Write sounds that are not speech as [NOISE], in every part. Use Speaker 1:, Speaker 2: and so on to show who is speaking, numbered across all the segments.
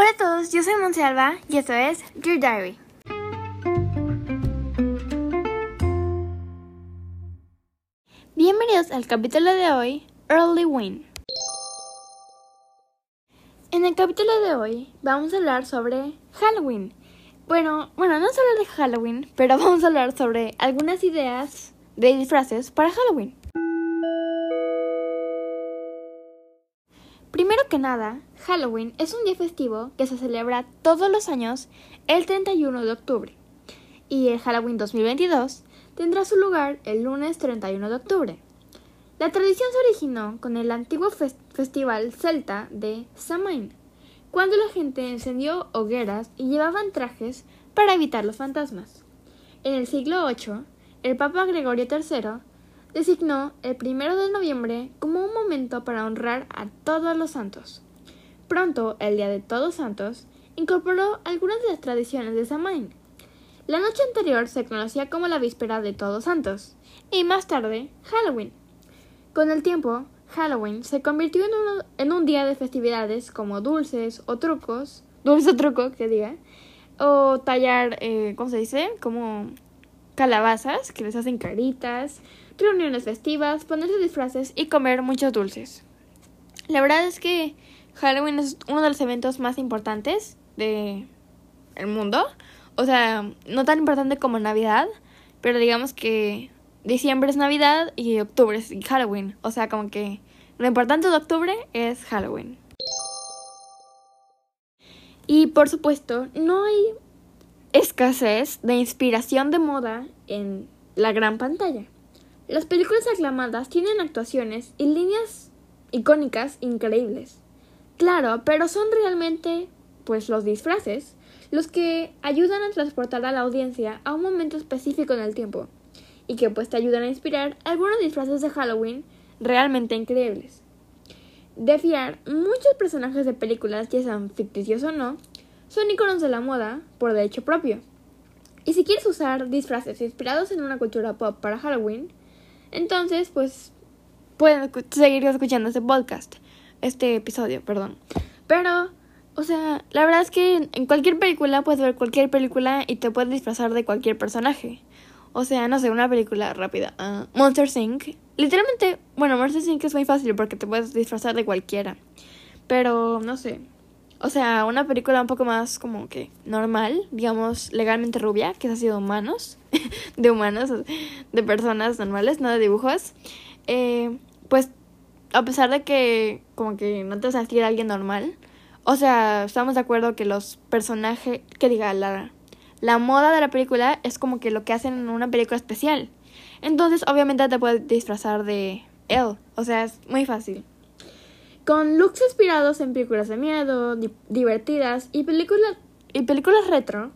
Speaker 1: Hola a todos, yo soy Monsalva y esto es Dear Diary. Bienvenidos al capítulo de hoy, Early Win. En el capítulo de hoy vamos a hablar sobre Halloween. Bueno, bueno, no solo de Halloween, pero [LAUGHS] vamos a hablar sobre algunas ideas de disfraces para Halloween. Primero que nada, Halloween es un día festivo que se celebra todos los años el 31 de octubre. Y el Halloween 2022 tendrá su lugar el lunes 31 de octubre. La tradición se originó con el antiguo festival celta de Samhain, cuando la gente encendió hogueras y llevaban trajes para evitar los fantasmas. En el siglo VIII, el Papa Gregorio III designó el primero de noviembre como un momento para honrar a todos los santos. Pronto, el Día de Todos Santos incorporó algunas de las tradiciones de Samhain. La noche anterior se conocía como la víspera de Todos Santos y más tarde Halloween. Con el tiempo, Halloween se convirtió en, un día de festividades como dulces o trucos, dulce o truco que diga, o tallar, eh, ¿cómo se dice? Como calabazas que les hacen caritas, reuniones festivas, ponerse disfraces y comer muchos dulces. La verdad es que Halloween es uno de los eventos más importantes de el mundo. O sea, no tan importante como Navidad, pero digamos que diciembre es Navidad y octubre es Halloween. O sea, como que lo importante de octubre es Halloween. Y por supuesto, no hay escasez de inspiración de moda en la gran pantalla. Las películas aclamadas tienen actuaciones y líneas icónicas increíbles. Claro, pero son realmente, pues, los disfraces los que ayudan a transportar a la audiencia a un momento específico en el tiempo y que pues te ayudan a inspirar algunos disfraces de Halloween realmente increíbles. De fiar, muchos personajes de películas, ya sean ficticios o no, son iconos de la moda por derecho propio. Y si quieres usar disfraces inspirados en una cultura pop para Halloween, entonces, pues pueden seguir escuchando este podcast, este episodio, perdón. Pero, o sea, la verdad es que en cualquier película puedes ver cualquier película y te puedes disfrazar de cualquier personaje. O sea, no sé, una película rápida. Uh, Monster Inc. Literalmente, bueno, Monster Inc. es muy fácil porque te puedes disfrazar de cualquiera. Pero, no sé. O sea, una película un poco más como que normal, digamos, legalmente rubia, que así de humanos, [LAUGHS] de humanos, de personas normales, no de dibujos. Eh, pues, a pesar de que como que no te vas a sentir alguien normal, o sea, estamos de acuerdo que los personajes, que diga, la, la moda de la película es como que lo que hacen en una película especial. Entonces, obviamente te puedes disfrazar de él, o sea, es muy fácil. Con looks inspirados en películas de miedo, divertidas y películas, y películas retro,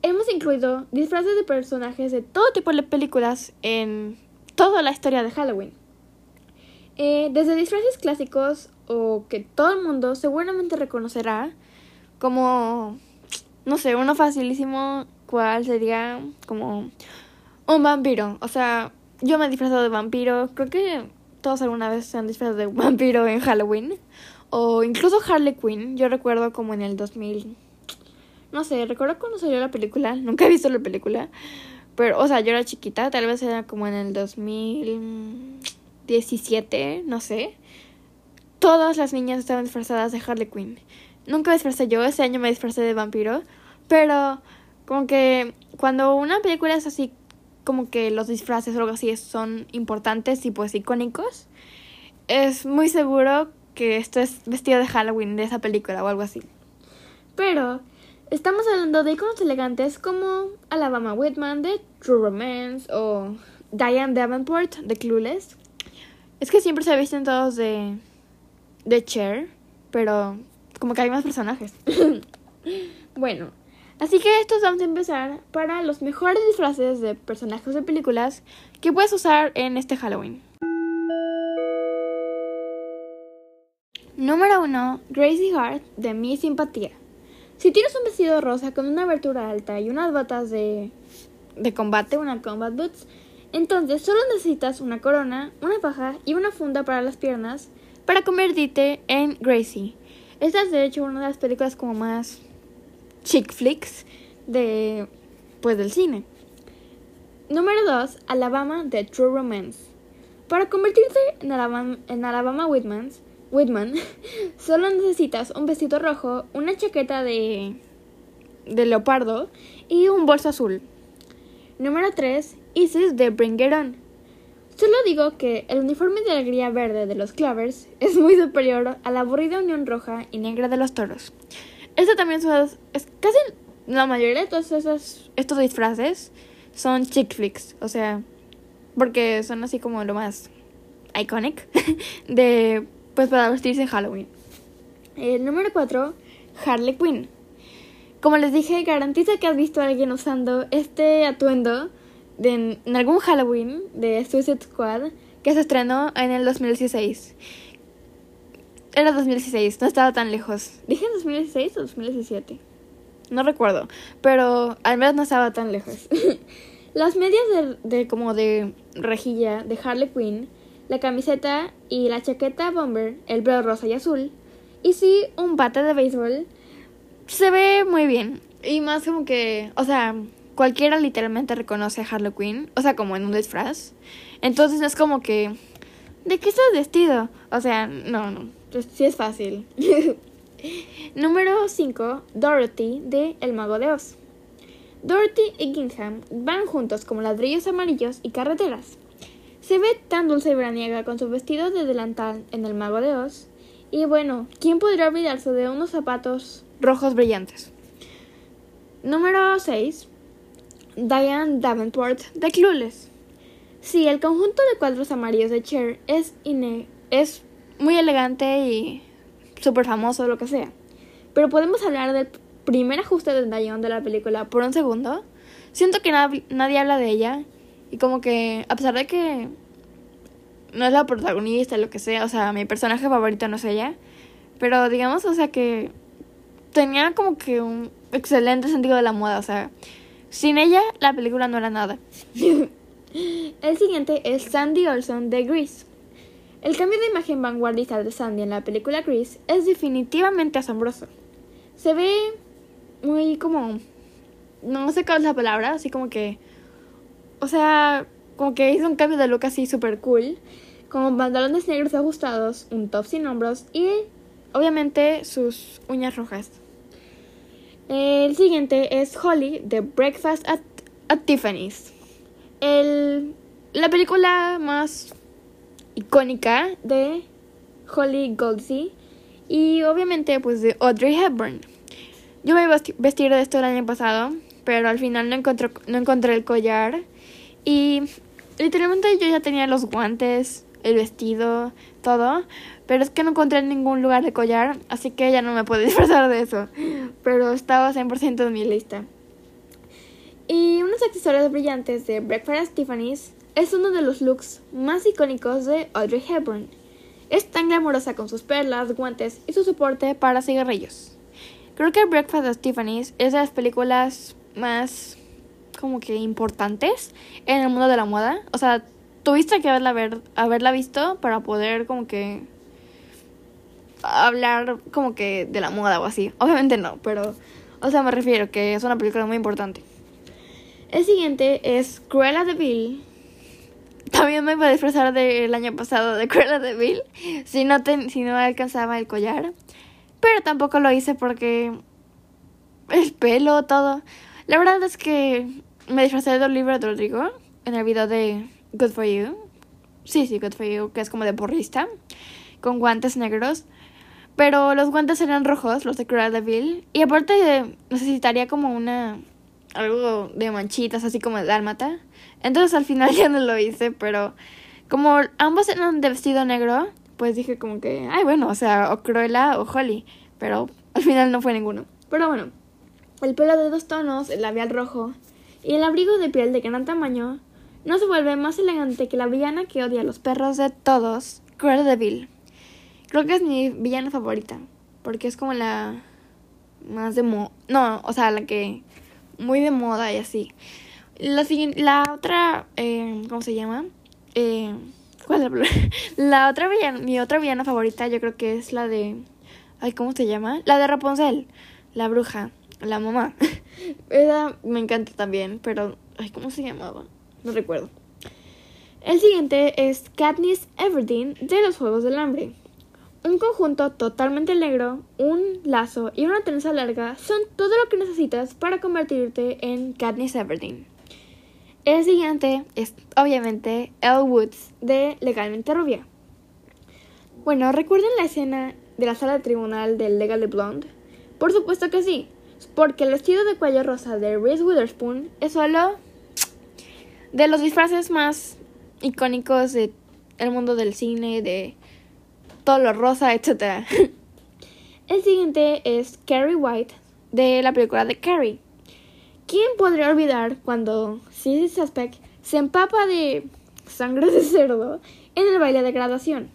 Speaker 1: hemos incluido disfraces de personajes de todo tipo de películas en toda la historia de Halloween. Eh, desde disfraces clásicos o que todo el mundo seguramente reconocerá, como, no sé, uno facilísimo, cuál sería como un vampiro. O sea, yo me he disfrazado de vampiro, creo que todos alguna vez se han disfrazado de [LAUGHS] vampiro en Halloween. O incluso Harley Quinn. Yo recuerdo como en el 2000. No sé, recuerdo cuando salió la película. [LAUGHS] Nunca he visto la película. Pero, o sea, yo era chiquita. Tal vez era como en el 2017. No sé. Todas las niñas estaban disfrazadas de Harley Quinn. Nunca me disfrazé yo. Ese año me disfrazé de vampiro. Pero, como que cuando una película es así como que los disfraces o algo así son importantes y pues icónicos, es muy seguro que esto es vestido de Halloween de esa película o algo así. Pero estamos hablando de iconos elegantes como Alabama Whitman de True Romance o Diane Davenport de Clueless. Es que siempre se visten todos de de Cher, pero como que hay más personajes. [LAUGHS] bueno, Así que estos vamos a empezar para los mejores disfraces de personajes de películas que puedes usar en este Halloween. Número 1. Gracie Hart de Mi Simpatía. Si tienes un vestido rosa con una abertura alta y unas botas de, de combate, una combat boots, entonces solo necesitas una corona, una faja y una funda para las piernas para convertirte en Gracie. Esta es de hecho una de las películas como más chick flicks de pues del cine. Número 2, Alabama de True Romance. Para convertirse en Alabama, Whitman, [LAUGHS] solo necesitas un vestido rojo, una chaqueta de, de leopardo y un bolso azul. Número 3, Isis de Bring On. Solo digo que el uniforme de alegría verde de los Clovers [LAUGHS] es muy superior a la aburrida unión roja y negra de los toros. Este también es, es casi la mayoría de todos esos, estos disfraces son chick flicks, o sea, porque son así como lo más iconic [LAUGHS] de pues para vestirse en Halloween. El número 4, Harley Quinn. Como les dije, garantiza que has visto a alguien usando este atuendo de, en algún Halloween de Suicide Squad que se estrenó en el 2016. Era 2016, no estaba tan lejos. ¿Dije 2016 o 2017? No recuerdo, pero al menos no estaba tan lejos. [LAUGHS] Las medias de, de, como de rejilla de Harley Quinn, la camiseta y la chaqueta bomber, el velo rosa y azul, y sí, un bate de béisbol, se ve muy bien. Y más como que, o sea, cualquiera literalmente reconoce a Harley Quinn, o sea, como en un disfraz. Entonces es como que, ¿de qué estás vestido? O sea, no, no, pues sí es fácil. [LAUGHS] Número 5, Dorothy de El Mago de Oz. Dorothy y Gingham van juntos como ladrillos amarillos y carreteras. Se ve tan dulce y veraniega con su vestido de delantal en El Mago de Oz. Y bueno, ¿quién podría olvidarse de unos zapatos rojos brillantes? Número 6. Diane Davenport de Clueless. Sí, el conjunto de cuadros amarillos de Cher es, es muy elegante y súper famoso, lo que sea. Pero podemos hablar del primer ajuste de Diane de la película por un segundo. Siento que nadie habla de ella. Y como que, a pesar de que no es la protagonista, lo que sea, o sea, mi personaje favorito no es ella. Pero digamos, o sea, que tenía como que un excelente sentido de la moda, o sea, sin ella la película no era nada. [LAUGHS] El siguiente es Sandy Olson de Grease. El cambio de imagen vanguardista de Sandy en la película Grease es definitivamente asombroso. Se ve muy como... No sé cuál es la palabra, así como que... O sea, como que hizo un cambio de look así super cool. Con pantalones negros ajustados, un top sin hombros y obviamente sus uñas rojas. El siguiente es Holly de Breakfast at, at Tiffany's. El, la película más icónica de Holly Goldsey y obviamente pues de Audrey Hepburn. Yo me iba a vestir de esto el año pasado, pero al final no encontré, no encontré el collar y literalmente yo ya tenía los guantes, el vestido, todo, pero es que no encontré en ningún lugar de collar, así que ya no me puedo [LAUGHS] disfrazar de eso, pero estaba 100% en mi lista. Y unos accesorios brillantes de Breakfast Tiffany's es uno de los looks más icónicos de Audrey Hepburn. Es tan glamurosa con sus perlas, guantes y su soporte para cigarrillos. Creo que Breakfast at Tiffany's es de las películas más como que importantes en el mundo de la moda. O sea, tuviste que haberla, haberla visto para poder como que hablar como que de la moda o así. Obviamente no, pero o sea, me refiero que es una película muy importante. El siguiente es Cruella de Vil. También me iba a disfrazar del año pasado de Cruella de Vil si no, si no alcanzaba el collar. Pero tampoco lo hice porque el pelo, todo. La verdad es que me disfrazé de Rodrigo en el video de Good for You. Sí, sí, Good for You, que es como de porrista, con guantes negros. Pero los guantes eran rojos, los de Cruella de Vil. Y aparte necesitaría como una... Algo de manchitas, así como de dálmata. Entonces al final [LAUGHS] ya no lo hice, pero como ambos eran de vestido negro, pues dije como que, ay bueno, o sea, o Cruella o Holly. Pero al final no fue ninguno. Pero bueno, el pelo de dos tonos, el labial rojo y el abrigo de piel de gran tamaño no se vuelve más elegante que la villana que odia a los perros de todos, Cruella de Vil. Creo que es mi villana favorita, porque es como la más de moda, no, o sea, la que muy de moda y así. La la otra, eh, ¿cómo se llama? Eh, ¿Cuál es la, [LAUGHS] la otra villana, mi otra villana favorita yo creo que es la de Ay, ¿cómo se llama? La de Rapunzel. La bruja. La mamá. [LAUGHS] Esa me encanta también, pero... Ay, ¿cómo se llamaba? No recuerdo. El siguiente es Katniss Everdeen de los Juegos del Hambre. Un conjunto totalmente negro, un lazo y una trenza larga son todo lo que necesitas para convertirte en Katniss Everdeen. El siguiente es obviamente Elle Woods de Legalmente Rubia. Bueno, ¿recuerdan la escena de la sala de tribunal de Legally Blonde? Por supuesto que sí, porque el vestido de cuello rosa de Reese Witherspoon es solo de los disfraces más icónicos del mundo del cine, de todo lo rosa, etc. [LAUGHS] el siguiente es Carrie White de la película de Carrie. ¿Quién podría olvidar cuando Sissy Suspect se empapa de sangre de cerdo en el baile de graduación?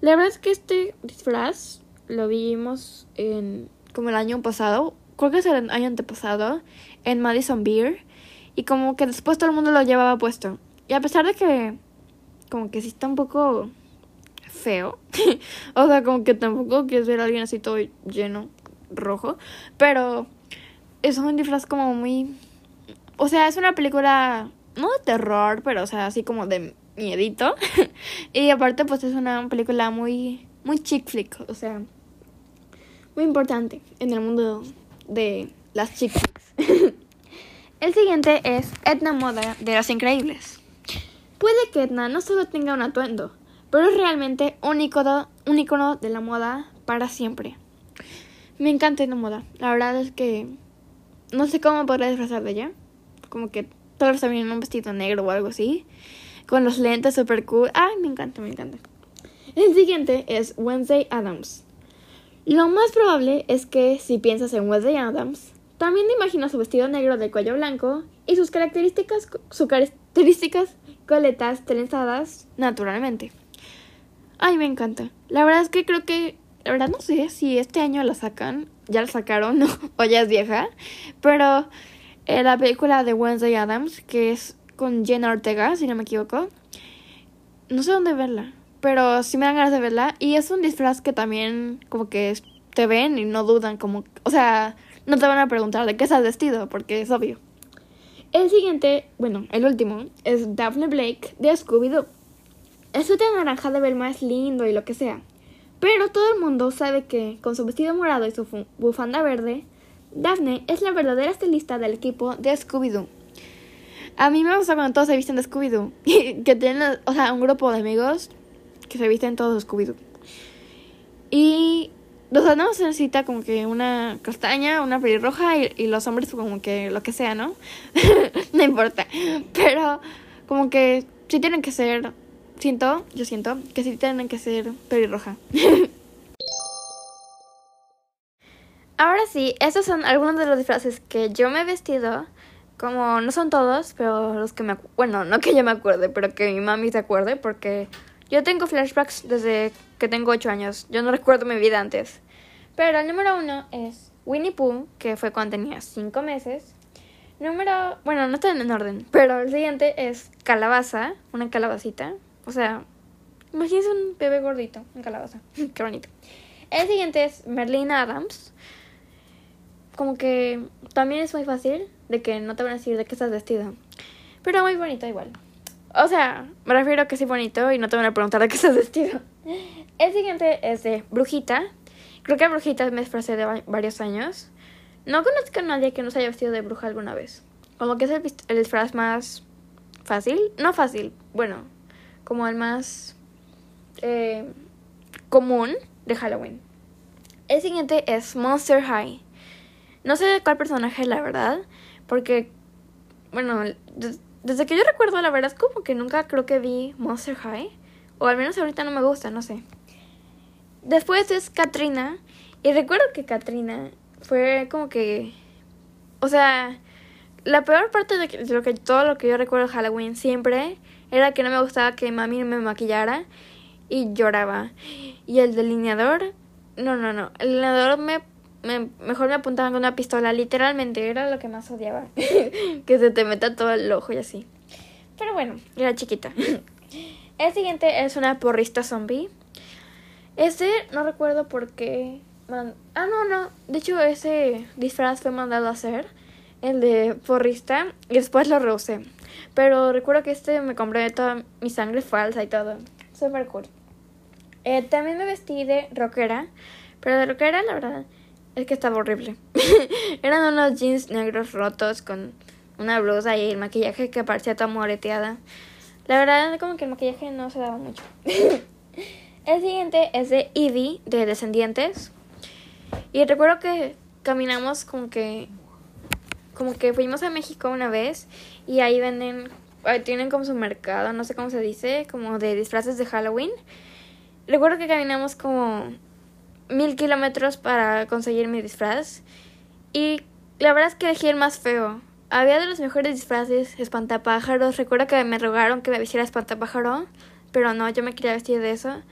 Speaker 1: La verdad es que este disfraz lo vimos en como el año pasado, creo que es el año antepasado, en Madison Beer. Y como que después todo el mundo lo llevaba puesto. Y a pesar de que como que sí está un poco feo. [LAUGHS] o sea, como que tampoco quieres ver a alguien así todo lleno, rojo. Pero es un disfraz como muy... O sea, es una película, no de terror, pero o sea, así como de miedito. [LAUGHS] y aparte pues es una película muy, muy chick flick. O sea, muy importante en el mundo de las chick [LAUGHS] el siguiente es Edna Moda de Los Increíbles. Puede que Edna no solo tenga un atuendo, pero es realmente un icono, un icono de la moda para siempre. Me encanta la moda. La verdad es que no sé cómo podría disfrazar de ella. Como que tal vez también en un vestido negro o algo así. Con los lentes super cool. Ay, me encanta, me encanta. El siguiente es Wednesday Adams. Lo más probable es que si piensas en Wednesday Adams, también te imaginas su vestido negro de cuello blanco y sus características, sus características coletas trenzadas naturalmente. Ay, me encanta. La verdad es que creo que, la verdad no sé si este año la sacan, ya la sacaron [LAUGHS] o ya es vieja, pero eh, la película de Wednesday Adams, que es con Jenna Ortega, si no me equivoco, no sé dónde verla, pero sí me dan ganas de verla y es un disfraz que también como que te ven y no dudan, como, o sea, no te van a preguntar de qué estás vestido, porque es obvio. El siguiente, bueno, el último, es Daphne Blake de Scooby-Doo. El suéter naranja de ver más lindo y lo que sea. Pero todo el mundo sabe que, con su vestido morado y su bufanda verde, Daphne es la verdadera estilista del equipo de Scooby-Doo. A mí me gusta cuando todos se visten de Scooby-Doo. [LAUGHS] que tienen, o sea, un grupo de amigos que se visten todos de Scooby-Doo. Y los sea, se necesita como que una castaña, una pelirroja y, y los hombres como que lo que sea, ¿no? [LAUGHS] no importa. Pero como que sí tienen que ser, siento, yo siento, que sí tienen que ser pelirroja. Ahora sí, estos son algunos de los disfraces que yo me he vestido. Como no son todos, pero los que me... Bueno, no que yo me acuerde, pero que mi mami se acuerde, porque yo tengo flashbacks desde que tengo 8 años. Yo no recuerdo mi vida antes. Pero el número uno es Winnie Pooh, que fue cuando tenía 5 meses. Número... Bueno, no están en orden. Pero el siguiente es Calabaza, una calabacita. O sea, imagínense un bebé gordito, un calabaza. [LAUGHS] Qué bonito. El siguiente es Merlina Adams. Como que también es muy fácil de que no te van a decir de qué estás vestido. Pero muy bonito igual. O sea, me refiero a que sí bonito y no te van a preguntar de qué estás vestido. El siguiente es de Brujita. Creo que Brujita me disfrazé de varios años. No conozco a nadie que no se haya vestido de bruja alguna vez. Como que es el, el disfraz más fácil. No fácil, bueno, como el más eh, común de Halloween. El siguiente es Monster High. No sé de cuál personaje, la verdad, porque, bueno, desde que yo recuerdo, la verdad es como que nunca creo que vi Monster High. O al menos ahorita no me gusta, no sé. Después es Katrina. Y recuerdo que Katrina fue como que. O sea, la peor parte de, lo que todo lo que yo recuerdo de Halloween siempre era que no me gustaba que mami me maquillara y lloraba. Y el delineador, no, no, no. El delineador me, me mejor me apuntaba con una pistola, literalmente, era lo que más odiaba. [LAUGHS] que se te meta todo el ojo y así. Pero bueno, era chiquita. el siguiente es una porrista zombie. Este no recuerdo por qué Ah, no, no. De hecho, ese disfraz fue mandado a hacer, el de porrista, y después lo rehusé. Pero recuerdo que este me compré toda mi sangre falsa y todo. Super cool. Eh, también me vestí de rockera, pero de rockera, la verdad, es que estaba horrible. [LAUGHS] Eran unos jeans negros rotos con una blusa y el maquillaje que parecía toda moreteada. La verdad, como que el maquillaje no se daba mucho. [LAUGHS] el siguiente es de Eevee, de Descendientes. Y recuerdo que caminamos como que como que fuimos a México una vez y ahí venden tienen como su mercado, no sé cómo se dice, como de disfraces de Halloween. Recuerdo que caminamos como mil kilómetros para conseguir mi disfraz y la verdad es que elegí el más feo. Había de los mejores disfraces, espantapájaros. Recuerdo que me rogaron que me vistiera espantapájaro, pero no, yo me quería vestir de eso.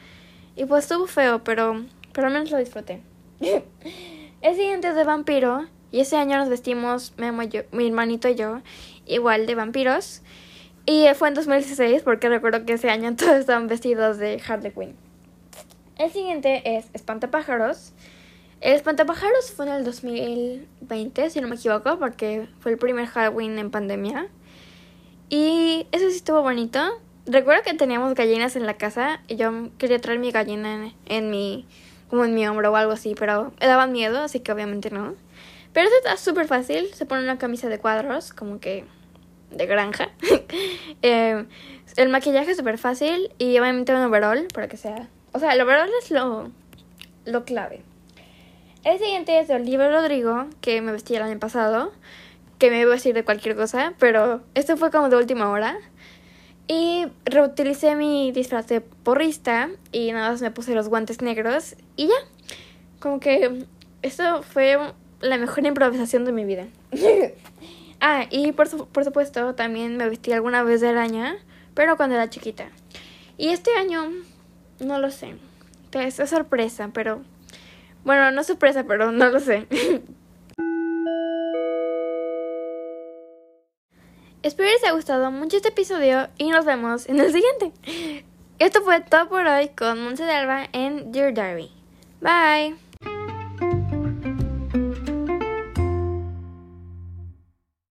Speaker 1: Y pues estuvo feo, pero, pero al menos lo disfruté. [LAUGHS] el siguiente es de vampiro. Y ese año nos vestimos, mi hermanito y yo, igual de vampiros. Y fue en 2016 porque recuerdo que ese año [LAUGHS] todos estaban vestidos de Harley Quinn. El siguiente es Espantapájaros. El Espantapájaros fue en el 2020, si no me equivoco, porque fue el primer Halloween en pandemia. Y eso sí estuvo bonito. Recuerdo que teníamos gallinas en la casa y yo quería traer mi gallina en mi como en mi hombro o algo así, pero me daban miedo, así que obviamente no. Pero esto está súper fácil, se pone una camisa de cuadros, como que de granja. [LAUGHS] Eh, el maquillaje es súper fácil y obviamente un overall para que sea... O sea, el overall es lo, lo clave. El siguiente es de Oliver Rodrigo, que me vestí el año pasado, que me iba a vestir de cualquier cosa, pero esto fue como de última hora. Y reutilicé mi disfraz de porrista y nada más me puse los guantes negros y ya. Como que esto fue la mejor improvisación de mi vida. [LAUGHS] ah, y por, por supuesto también me vestí alguna vez de araña, pero cuando era chiquita. Y este año, no lo sé. Es sorpresa, pero... Bueno, no sorpresa, pero no lo sé. [LAUGHS] Espero les haya gustado mucho este episodio y nos vemos en el siguiente. Esto fue todo por hoy con Monse de Alba en Dear Diary. Bye.